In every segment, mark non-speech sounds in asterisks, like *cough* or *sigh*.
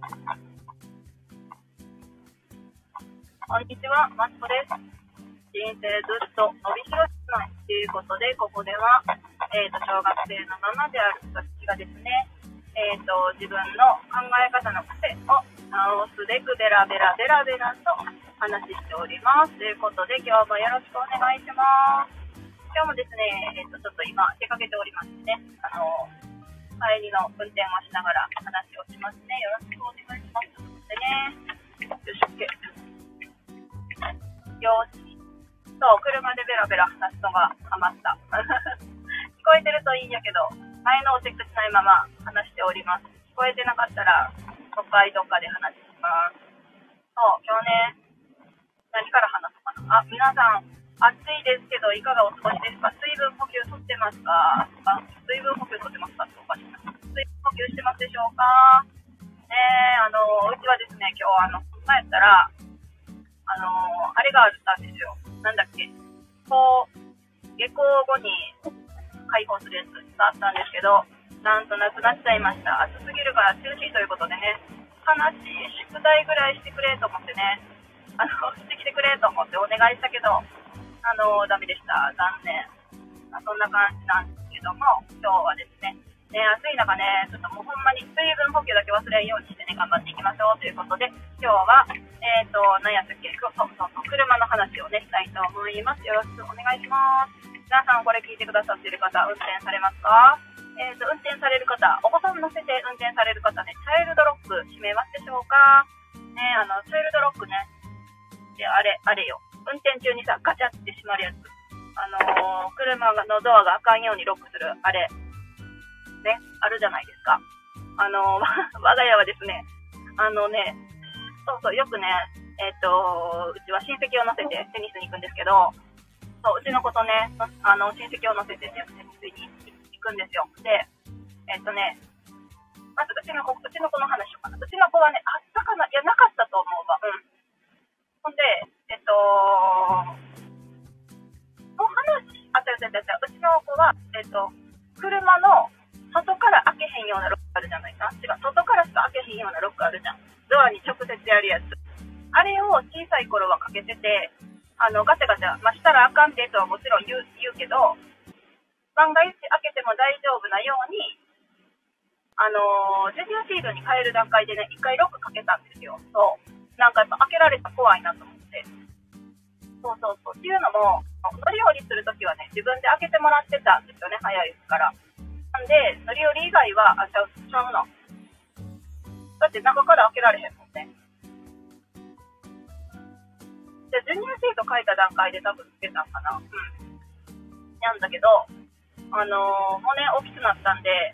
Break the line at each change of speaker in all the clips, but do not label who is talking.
こんにちは、マツコです。人生ずっと伸びしろ質問ということで、ここでは、えっ、と、小学生のままである私がですね、えっ、と、自分の考え方の癖を直すべくベラベラベラベラと話しております。ということで、今日もよろしくお願いします。今日もですね、えっ、と、ちょっと今出かけておりましてね、あの、帰りの運転をしながら話をしますね。よろしくお願いします。でね、よいしょ、OK よし。そう、車でベラベラ話すのがハマった。*laughs* 聞こえてるといいんやけど、前のをチェックしないまま話しております。聞こえてなかったら、都会どっかで話します。そう、今日ね、何から話そうかな。あ、皆さん、暑いですけど、いかがお過ごしですか？水分補給とってますか？あ、水分補給とってますか？水分補給してますでしょうか？ね、あの、うちはですね、今日、あの、帰ったら、あの、あれがあったんですよ。なんだっけ？こう、下校後に開放するやつがあったんですけど、なんとなくなっちゃいました。暑すぎるから中止ということでね、悲しい宿題ぐらいしてくれと思ってね、あの、してきてくれと思ってお願いしたけど、あの、ダメでした。残念。まあ、そんな感じなんですけども、今日はですね、ね、暑い中ね、ちょっともうほんまに水分補給だけ忘れんようにしてね、頑張っていきましょうということで、今日は、えっ、ー、と、何やったっけ、そうそうそう、車の話をね、したいと思います。よろしくお願いします。皆さん、これ聞いてくださっている方、運転されますか？えっ、ー、と、運転される方、お子さん乗せて運転される方ね、チャイルドロック閉めますでしょうか？ね、あの、チャイルドロックね、で、あれ、あれよ、運転中にさ、ガチャって閉まるやつ。あのー、車のドアがあかんようにロックする、あれ、ね、あるじゃないですか。あの、*laughs* 我が家はですね、あのね、そうそう、よくね、えっ、ー、と、うちは親戚を乗せてテニスに行くんですけど、そう、うちの子とね、あの、親戚を乗せてテニスに行くんですよ。で、えっ、ー、とね、まずうちの子、うちの子のあの、ジュニアシールに変える段階でね、一回ロックかけたんですよ。そう。なんかやっぱ開けられたら怖いなと思って。そうそうそう。っていうのも、乗り降りするときはね、自分で開けてもらってたんですよね、早いですから。なんで、乗り降り以外は、あ、ちゃう、ちゃうの。だって中から開けられへんもんね。で、ジュニアシート書いた段階で多分つけたんかな。うん。なんだけど、あのー、もうね、大きくなったんで、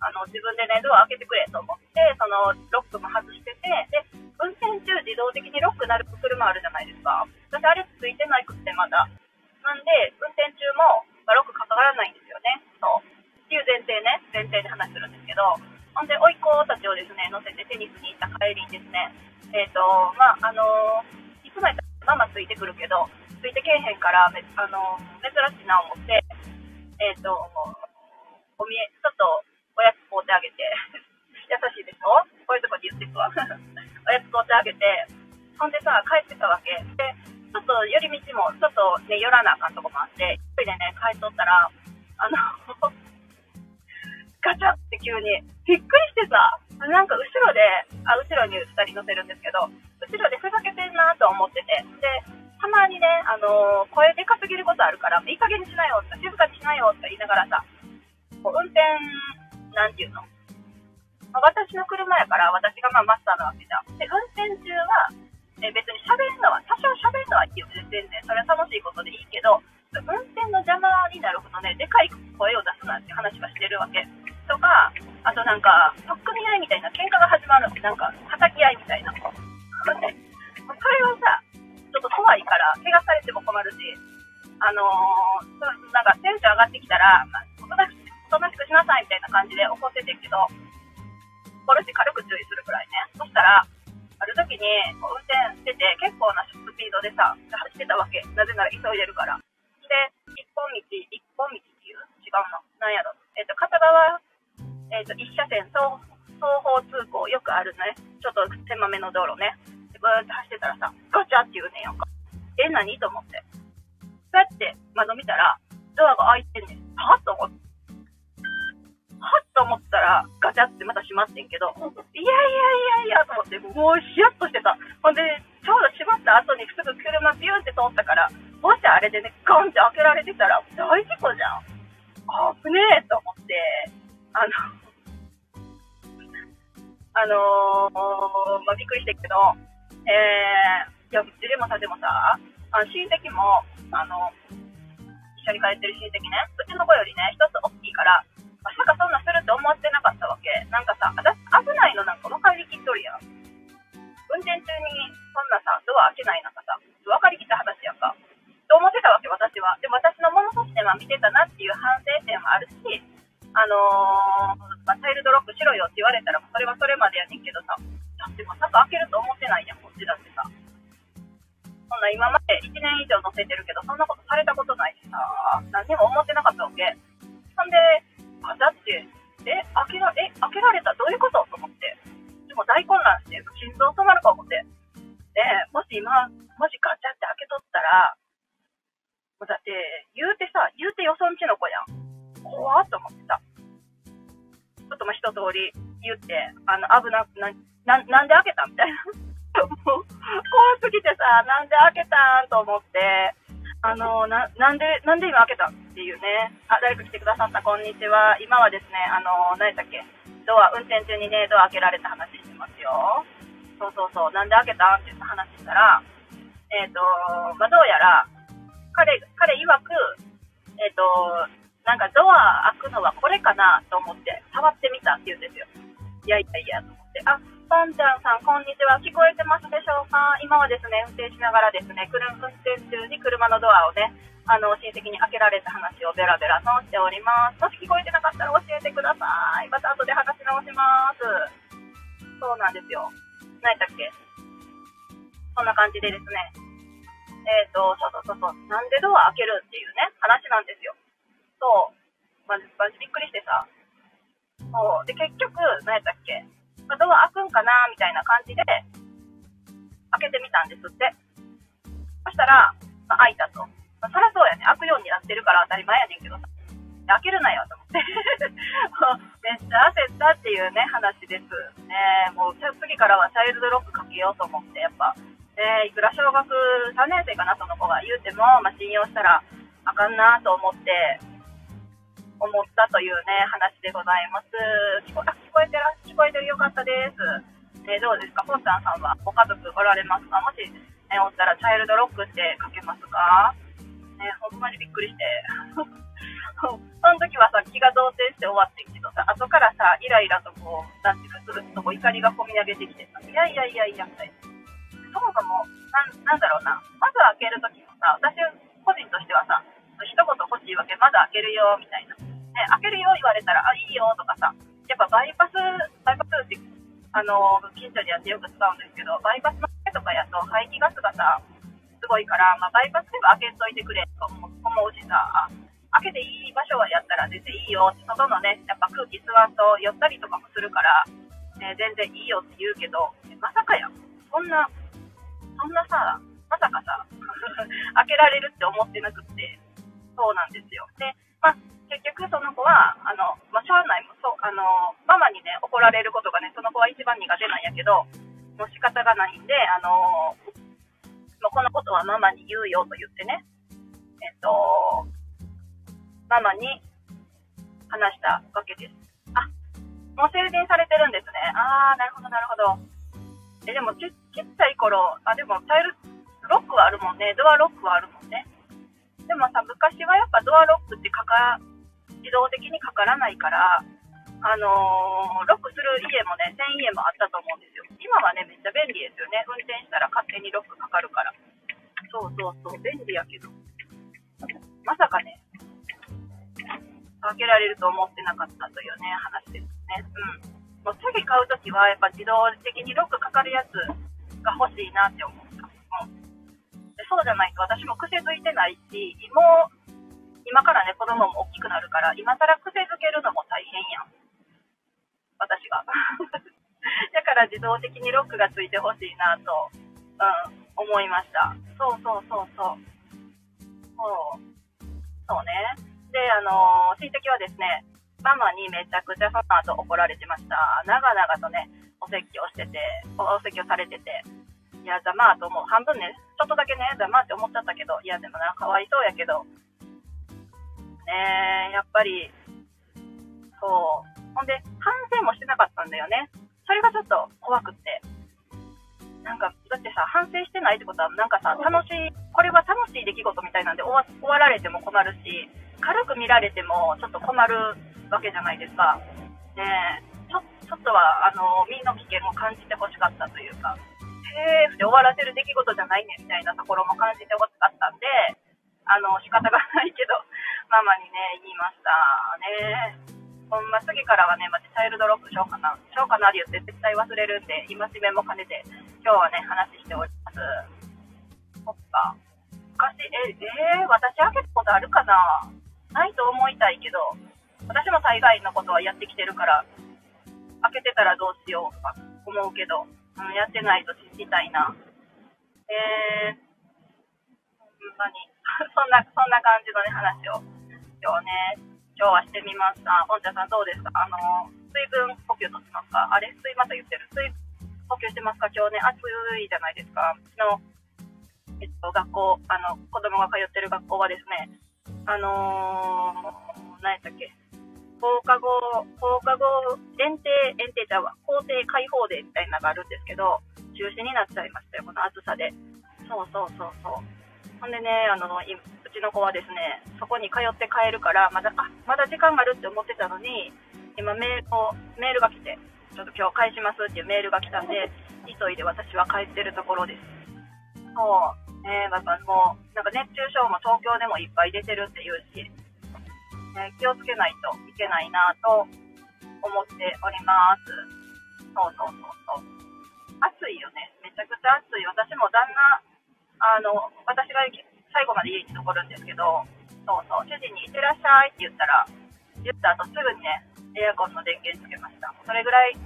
あの、自分でね、ドア開けてくれと思って、その、ロックも外してて、で、運転中自動的にロックなる車あるじゃないですか。私、あれついてないくってまだ。なんで、運転中も、まあ、ロックかからないんですよね。そう。っていう前提ね、前提で話するんですけど、ほんで、甥っ子たちをですね、乗せてテニスに行った帰りにですね、えっ、ー、と、まあ、あのー、いつもやったらママついてくるけど、ついてけえへんから、あのー、珍しいな思って、えっ、と、おみえ、ちょっとおやつ買うてあげて、*laughs* 優しいでしょ？こういうとこで言ってくわ。*laughs* おやつ買うてあげて、ほんでさ、帰ってたわけ。で、ちょっと寄り道も、ちょっとね、寄らなあかんとこもあって、一人でね、帰っとったら、あの *laughs* ガチャって急に、びっくりしてさ、なんか後ろで、あ、後ろに2人乗せるんですけど、後ろでふざけてんなと思ってて、で、たまにね、あのー、声でかすぎることあるから、いい加減にしなよって、静かにしなよって言いながらさ、こう運転、なんていうの、まあ、私の車やから、私がまあマスターなわけじゃん。で、運転中は、え別に喋るのは、多少喋るのはいいよ、全然。それは楽しいことでいいけど、運転の邪魔になるほどね、でかい声を出すなって話はしてるわけ。とか、あとなんか、取っ組み合いみたいな喧嘩が始まる、なんか、叩き合いみたいな。それはさ、ちょっと怖いから、怪我されても困るし、あのー、なんかテンション上がってきたら、まあ、しなさいみたいな感じで怒っててんけど、殺し軽く注意するくらいね。そしたら、ある時に運転してて、結構なスピードでさ、走ってたわけ。なぜなら急いでるから。で、一本道、一本道っていう違うの。なんやろ。えっ、ー、と、片側えーと、1車線双双方通行よくあるね、ちょっと狭めの道路ね。で、ブーって走ってたらさ、ガチャって言うねんやんか。え、何？と思って。そうやって窓見たら、ドアが開いてんねん。は？っと思って。はっと思ったら、ガチャってまた閉まってんけど、いやいやいやいやと思って、もうヒヤッとしてた。ほんで、ちょうど閉まった後にすぐ車ビューって通ったから、もしあれでね、ガンって開けられてたら、大事故じゃん。あぶねえと思って、あの、*laughs* あのー、まあ、びっくりしたけど、えー、いや、でもさ、でもさ、あ親戚も、あの、一緒に帰ってる親戚ね、うちの子よりね、一つ大きいから、まさかそんなするって思ってなかったわけ。なんかさ、私危ないのなんか分かりきっとるやん。運転中にそんなさ、ドア開けないなんかさ、分かりきった話やんか。と思ってたわけ、私は。でも私の物差しでは見てたなっていう反省点もあるし、あのー、まあ、チャイルドロックしろよって言われたら、それはそれまでやねんけどさ、だってまさか開けると思ってないやん、こっちだってさ。そんな今まで1年以上乗せてるけど、そんなことされたことないしさ、何にも思ってなかったわけ。ほんで、あ、だって、え、開けら、え、開けられたどういうこと？と思って。でも大混乱して、心臓止まるか思って。で、もし今、もしガチャって開けとったら、もうだって、言うてさ、言うてよそんちの子やん。怖っと思ってさ。ちょっとまあ一通り言って、あの、危なくな、な、なんで開けたみたいな。もう、怖すぎてさ、なんで開けたん？と思って、あの、な、なんで、なんで今開けたっていうね。あ、誰か来てくださった、こんにちは。今はですね、あの、何やっけ？ドア、運転中にね、ドア開けられた話してますよ。そうそうそう、なんで開けたって言った話したら、えっ、ー、と、まあ、どうやら、彼、彼曰く、えっ、ー、と、なんかドア開くのはこれかなと思って触ってみたって言うんですよ。いやいやいやと思って。あ、ポンちゃんさん、こんにちは。聞こえてますでしょうか？今はですね、運転しながらですね、車運転中に車のドアをね、あの、親戚に開けられた話をベラベラとしております。もし聞こえてなかったら教えてください。また後で話し直します。そうなんですよ。何やったっけ？そんな感じでですね、えっ、ー、と、そうそうそうそう、なんでドア開けるっていうね、話なんですよ。そう、まじ、まじびっくりしてさ。そう、で、結局、何やったっけ、まドア開くんかなみたいな感じで、開けてみたんですって。そしたら、まあ、開いたと。まあ、そりゃそうやね。開くようになってるから当たり前やねんけどさ。開けるなよと思って *laughs* めっちゃ焦ったっていうね、話です。ねもう次からはチャイルドロックかけようと思って、やっぱ、え、いくら小学3年生かな、その子が言うても、まあ、信用したらあかんなと思って、思ったというね、話でございます。えてら、聞こえてるよかったです。え、どうですか、ポンちゃんさんはご家族おられますか？もし、ね、おったらチャイルドロックってかけますか？ね、ほんまにびっくりして。*laughs* その時はさ、気が動転して終わってんけどさ、後からさ、イライラとこう、なんてふつふつとこう怒りがこみ上げてきてさ、いやいやいやいや、みたいな。そもそも、なんなんだろうな、まず開けるときもさ、私個人としてはさ、一言欲しいわけ、まだ開けるよ、みたいな。ね、開けるよ言われたら、あ、いいよ、とかさ、やっぱバイパス、バイパスって、あの、近所にあってよく使うんですけど、バイパスの前とかやと排気ガスがさ、すごいから、まあ、バイパスでも開けといてくれと思うしさ、開けていい場所はやったら全然いいよって、外のね、やっぱ空気吸わんと寄ったりとかもするから、ね、全然いいよって言うけど、まさかや、そんなそんなさ、まさかさ、*laughs* 開けられるって思ってなくって、そうなんですよ。で、まあ、結局その子は、あの、まあ、しょうがないもそう、あの、ママにね、怒られることがね、その子は一番苦手なんやけど、もう仕方がないんで、あの、もうこのことはママに言うよと言ってね、えっと、ママに話したわけです。あ、もう成人されてるんですね。あー、なるほど、なるほど。え、でもち、ちっちゃい頃、あ、でもタイル、ロックはあるもんね。ドアロックはあるもんね。でもさ、昔はやっぱドアロックってかか、自動的にかからないから、あのー、ロックする家もね、1000家もあったと思うんですよ。今はね、めっちゃ便利ですよね。運転したら勝手にロックかかるから。そうそうそう、便利やけど。まさかね、開けられると思ってなかったというね、話ですね。うん。もう次買うときは、やっぱ自動的にロックかかるやつが欲しいなって思った。うん、でそうじゃないと私も癖づいてないし、もう、今からね、子供も大きくなるから、今更癖づけるのも大変やん。私が。*laughs* だから自動的にロックがついてほしいなと、うん、思いました。そうそうそうそう。そう。そうね。で、あのー、親戚はですね、ママにめちゃくちゃその後怒られてました。長々とね、お説教してて、お説教されてて、いや、ざまあと思う。半分ね、ちょっとだけね、ざまあって思っちゃったけど、いや、でもな、かわいそうやけど、ねやっぱり、そう。ほんで、反省もしてなかったんだよね。それがちょっと怖くって。なんか、だってさ、反省してないってことは、なんかさ、楽しい、これは楽しい出来事みたいなんで終わ終わられても困るし、軽く見られてもちょっと困るわけじゃないですか。ねちょちょっとは、あの、身の危険を感じてほしかったというか、セーフで終わらせる出来事じゃないねみたいなところも感じてほしかったんで、あの、仕方がないけど、ママにね、言いましたね。ほんま次からはね、まチャイルドロックしようかな。しようかなって言って絶対忘れるんで、今しめも兼ねて、今日はね、話しております。そっか。昔、え、えー、私開けたことあるかなないと思いたいけど、私も災害のことはやってきてるから、開けてたらどうしようとか思うけど、うん、やってないと信じたいな。えー、ほんまに、*laughs* そんな、そんな感じのね、話を、今日ね、今日はしてみました。本茶さんどうですか？あの、水分補給とってますか？あれ、水また言ってる。水補給してますか？今日ね、暑いじゃないですか。昨日、えっと、学校、あの、子供が通ってる学校はですね、あのー、何やったっけ？放課後、放課後、限定、限定ちゃうわ、校庭開放デーみたいなのがあるんですけど、中止になっちゃいましたよ、この暑さで。そうそうそうそう。ほんでね、あの、うちの子はですね、そこに通って帰るから、まだ、あ、まだ時間があるって思ってたのに、今メールを、メールが来て、ちょっと今日返しますっていうメールが来たんで、急いで私は帰ってるところです。そう。ね、やっぱもう、なんか熱中症も東京でもいっぱい出てるっていうし、ね、気をつけないといけないなと思っております。そうそうそうそう。暑いよね。めちゃくちゃ暑い。私も旦那、あの、私が最後まで家に残るんですけど、そうそう、主人にいってらっしゃいって言ったら、言った後すぐにね、エアコンの電源つけました。それぐらい、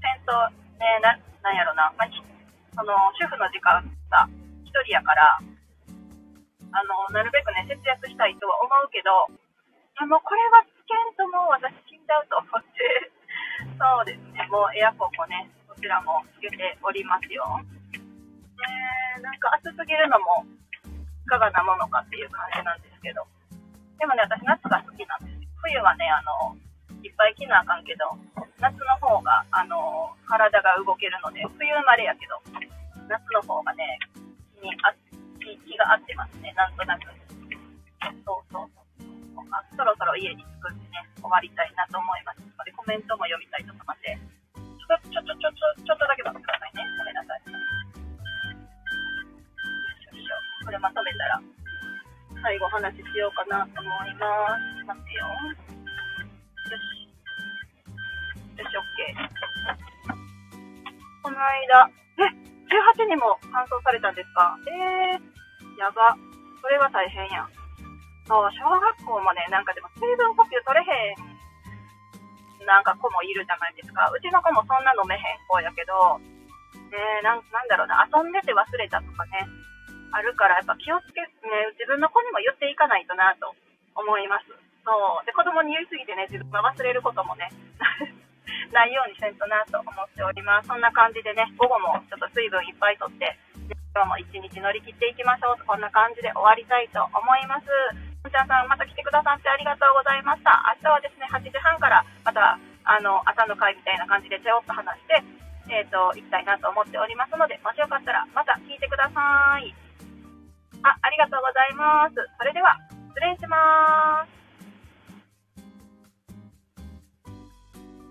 戦争、ね、な、なんやろな、まあ、その、主婦の時間が1人やから、あの、なるべくね、節約したいとは思うけど、あもうこれはつけんともう私死んじゃうと思って、そうですね、もうエアコンもね、こちらもつけておりますよ。なんか暑すぎるのもいかがなものかっていう感じなんですけど、でもね、私夏が好きなんです。冬はね、あの、いっぱい着なあかんけど、夏の方が、あの、体が動けるので、冬生まれやけど、夏の方がね、気にあ気気が合ってますね、なんとなく。そうそうそう。あそろそろ家に着くんでね、終わりたいなと思いますので、コメントも読みたいと思いますちょちょちょちょちょっとだけ最後お話ししようかなと思います。待ってよ。よし。よし、OK。この間、え、18人も搬送されたんですか？えー、やば。それは大変やん。そう、小学校もね、なんかでも水分補給取れへん、なんか子もいるじゃないですか。うちの子もそんな飲めへん子やけど、ねなんなんだろうな、遊んでて忘れたとかね、あるからやっぱ気をつけ、ね、自分の子にも言っていかないとなと思います。そう。で、子供に言いすぎてね、自分が忘れることもね、*laughs* ないようにせんとなと思っております。そんな感じでね、午後もちょっと水分いっぱいとって、今日も一日乗り切っていきましょう、こんな感じで終わりたいと思います。ちゃんさん、また来てくださってありがとうございました。明日はですね、8時半から、また、あの、朝の会みたいな感じでちょっと話して、えっ、ー、と、行きたいなと思っておりますので、もしよかったら、また聞いてください。あ、ありがとうございます。それでは、失礼します。